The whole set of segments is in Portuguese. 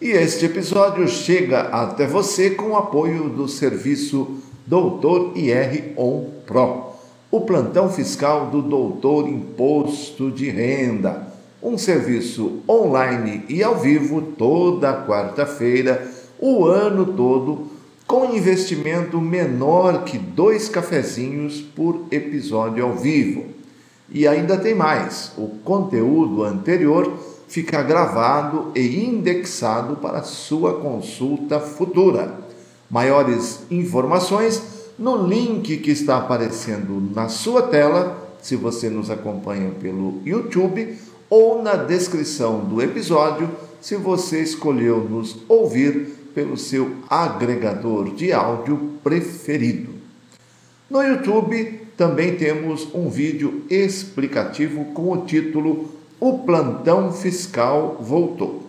E este episódio chega até você com o apoio do serviço Doutor IR On Pro, o plantão fiscal do Doutor Imposto de Renda, um serviço online e ao vivo toda quarta-feira, o ano todo, com investimento menor que dois cafezinhos por episódio ao vivo. E ainda tem mais: o conteúdo anterior fica gravado e indexado para sua consulta futura. Maiores informações no link que está aparecendo na sua tela, se você nos acompanha pelo YouTube, ou na descrição do episódio, se você escolheu nos ouvir pelo seu agregador de áudio preferido. No YouTube também temos um vídeo explicativo com o título o plantão fiscal voltou.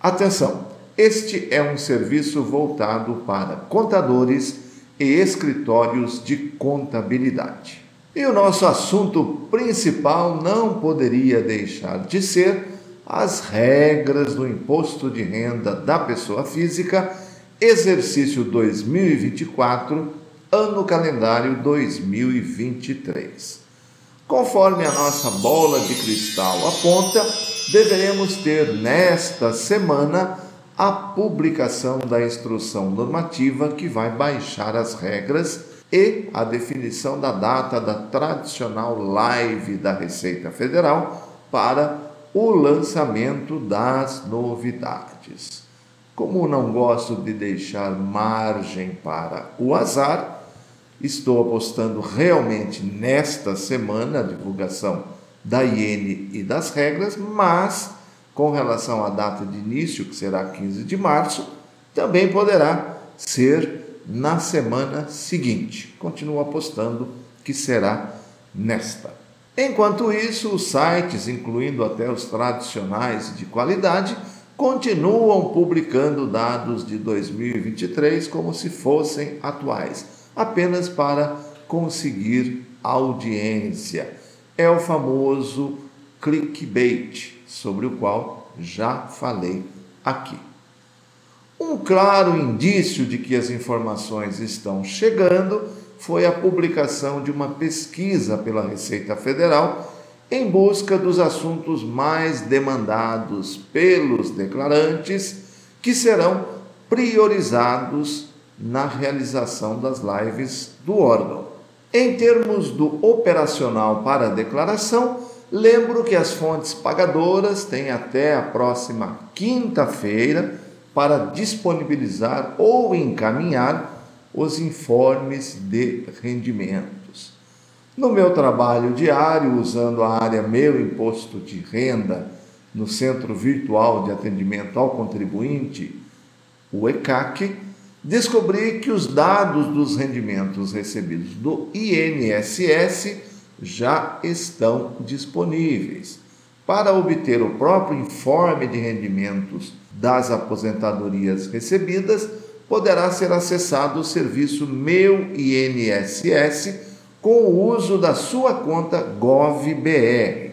Atenção, este é um serviço voltado para contadores e escritórios de contabilidade. E o nosso assunto principal não poderia deixar de ser as regras do imposto de renda da pessoa física, exercício 2024, ano calendário 2023. Conforme a nossa bola de cristal aponta, deveremos ter nesta semana a publicação da instrução normativa que vai baixar as regras e a definição da data da tradicional live da Receita Federal para o lançamento das novidades. Como não gosto de deixar margem para o azar, Estou apostando realmente nesta semana a divulgação da IN e das regras, mas com relação à data de início, que será 15 de março, também poderá ser na semana seguinte. Continuo apostando que será nesta. Enquanto isso, os sites, incluindo até os tradicionais de qualidade, continuam publicando dados de 2023 como se fossem atuais apenas para conseguir audiência. É o famoso clickbait, sobre o qual já falei aqui. Um claro indício de que as informações estão chegando foi a publicação de uma pesquisa pela Receita Federal em busca dos assuntos mais demandados pelos declarantes que serão priorizados na realização das lives do órgão. Em termos do operacional para a declaração, lembro que as fontes pagadoras têm até a próxima quinta-feira para disponibilizar ou encaminhar os informes de rendimentos. No meu trabalho diário, usando a área Meu Imposto de Renda no Centro Virtual de Atendimento ao Contribuinte, o ECAC, descobri que os dados dos rendimentos recebidos do INSS já estão disponíveis. Para obter o próprio informe de rendimentos das aposentadorias recebidas, poderá ser acessado o serviço Meu INSS com o uso da sua conta GovBR.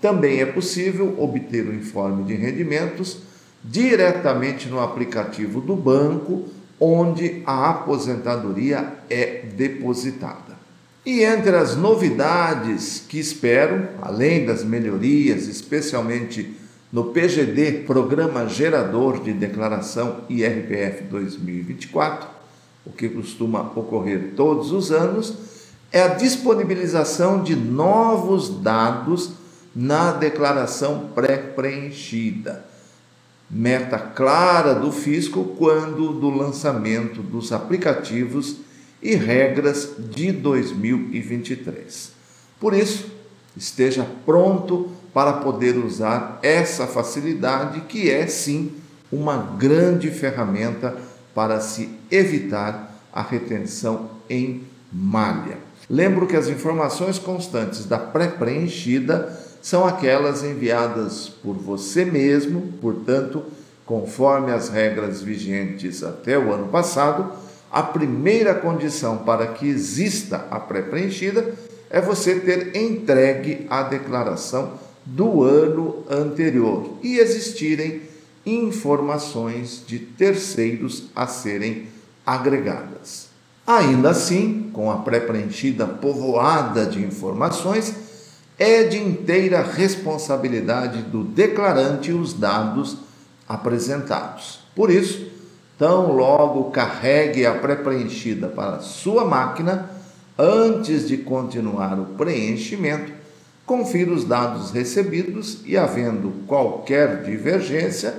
Também é possível obter o informe de rendimentos diretamente no aplicativo do banco onde a aposentadoria é depositada. E entre as novidades que espero, além das melhorias, especialmente no PGD, Programa Gerador de Declaração IRPF 2024, o que costuma ocorrer todos os anos, é a disponibilização de novos dados na declaração pré-preenchida meta clara do fisco quando do lançamento dos aplicativos e regras de 2023. Por isso, esteja pronto para poder usar essa facilidade que é sim uma grande ferramenta para se evitar a retenção em malha. Lembro que as informações constantes da pré-preenchida são aquelas enviadas por você mesmo, portanto, conforme as regras vigentes até o ano passado, a primeira condição para que exista a pré-preenchida é você ter entregue a declaração do ano anterior e existirem informações de terceiros a serem agregadas. Ainda assim, com a pré-preenchida povoada de informações, é de inteira responsabilidade do declarante os dados apresentados. Por isso, tão logo carregue a pré-preenchida para sua máquina, antes de continuar o preenchimento, confira os dados recebidos e, havendo qualquer divergência,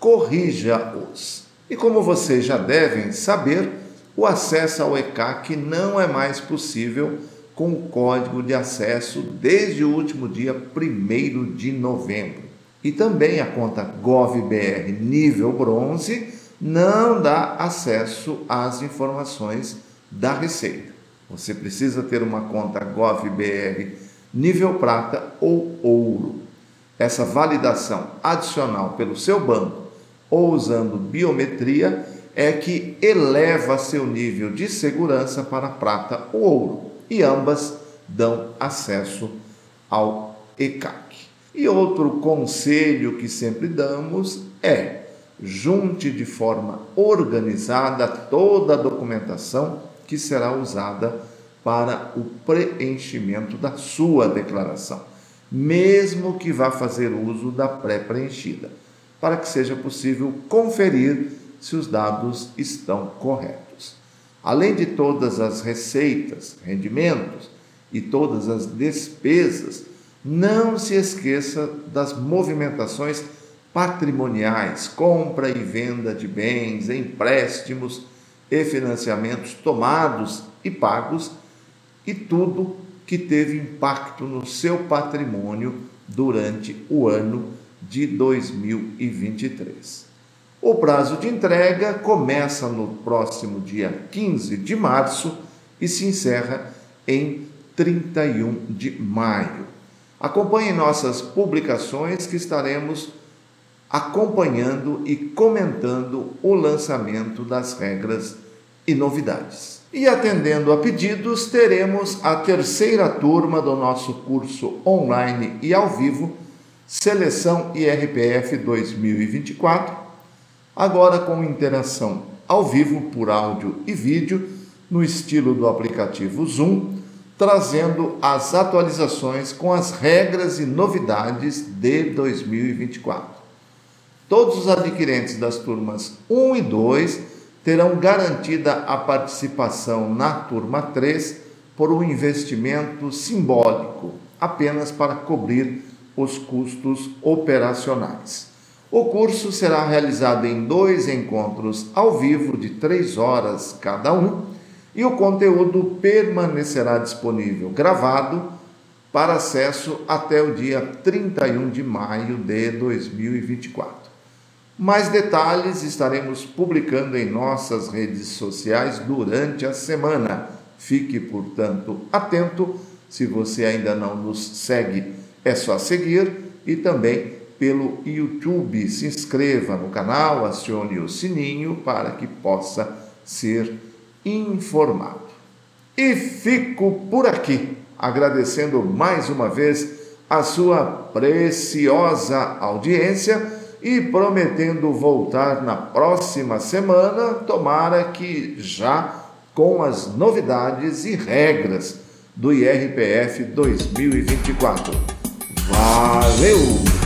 corrija-os. E como vocês já devem saber, o acesso ao ECAC não é mais possível com o código de acesso desde o último dia 1 de novembro. E também a conta GovBR nível bronze não dá acesso às informações da Receita. Você precisa ter uma conta GovBR nível prata ou ouro. Essa validação adicional pelo seu banco ou usando biometria é que eleva seu nível de segurança para prata ou ouro, e ambas dão acesso ao ECAC. E outro conselho que sempre damos é: junte de forma organizada toda a documentação que será usada para o preenchimento da sua declaração, mesmo que vá fazer uso da pré-preenchida, para que seja possível conferir se os dados estão corretos. Além de todas as receitas, rendimentos e todas as despesas, não se esqueça das movimentações patrimoniais, compra e venda de bens, empréstimos e financiamentos tomados e pagos e tudo que teve impacto no seu patrimônio durante o ano de 2023. O prazo de entrega começa no próximo dia 15 de março e se encerra em 31 de maio. Acompanhe nossas publicações que estaremos acompanhando e comentando o lançamento das regras e novidades. E atendendo a pedidos, teremos a terceira turma do nosso curso online e ao vivo, Seleção IRPF 2024, agora com interação ao vivo por áudio e vídeo, no estilo do aplicativo Zoom, trazendo as atualizações com as regras e novidades de 2024. Todos os adquirentes das turmas 1 e 2 terão garantida a participação na turma 3 por um investimento simbólico, apenas para cobrir os custos operacionais. O curso será realizado em dois encontros ao vivo de três horas cada um e o conteúdo permanecerá disponível gravado para acesso até o dia 31 de maio de 2024. Mais detalhes estaremos publicando em nossas redes sociais durante a semana. Fique, portanto, atento. Se você ainda não nos segue, é só seguir e também pelo YouTube. Se inscreva no canal, acione o sininho para que possa ser informado. E fico por aqui, agradecendo mais uma vez a sua preciosa audiência e prometendo voltar na próxima semana, tomara que já com as novidades e regras do IRPF 2024. Valeu!